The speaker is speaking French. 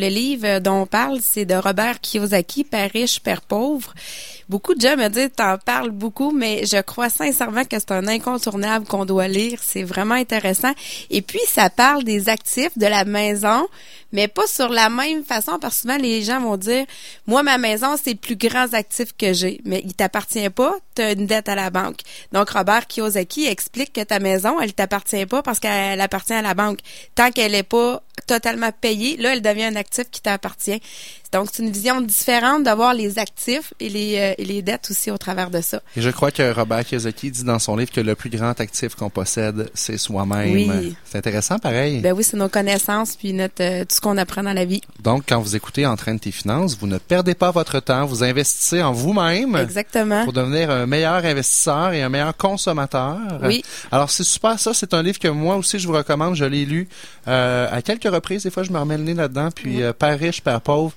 Le livre dont on parle, c'est de Robert Kiyosaki, Père riche, Père pauvre. Beaucoup de gens me disent, t'en parles beaucoup, mais je crois sincèrement que c'est un incontournable qu'on doit lire. C'est vraiment intéressant. Et puis, ça parle des actifs de la maison, mais pas sur la même façon, parce que souvent, les gens vont dire, moi, ma maison, c'est le plus grand actif que j'ai, mais il t'appartient pas, tu as une dette à la banque. Donc, Robert Kiyosaki explique que ta maison, elle t'appartient pas parce qu'elle appartient à la banque. Tant qu'elle est pas totalement payée, là, elle devient un actif qui t'appartient. Donc, c'est une vision différente d'avoir les actifs et les, euh, et les dettes aussi au travers de ça. Et je crois que Robert Kiyosaki dit dans son livre que le plus grand actif qu'on possède, c'est soi-même. Oui. C'est intéressant, pareil. Ben oui, c'est nos connaissances puis notre, euh, tout ce qu'on apprend dans la vie. Donc, quand vous écoutez Entraîne tes finances, vous ne perdez pas votre temps, vous investissez en vous-même. Exactement. Pour devenir un meilleur investisseur et un meilleur consommateur. Oui. Alors, c'est super ça. C'est un livre que moi aussi, je vous recommande. Je l'ai lu euh, à quelques reprises. Des fois, je me remets le nez là-dedans. Puis, euh, Père riche, Père pauvre.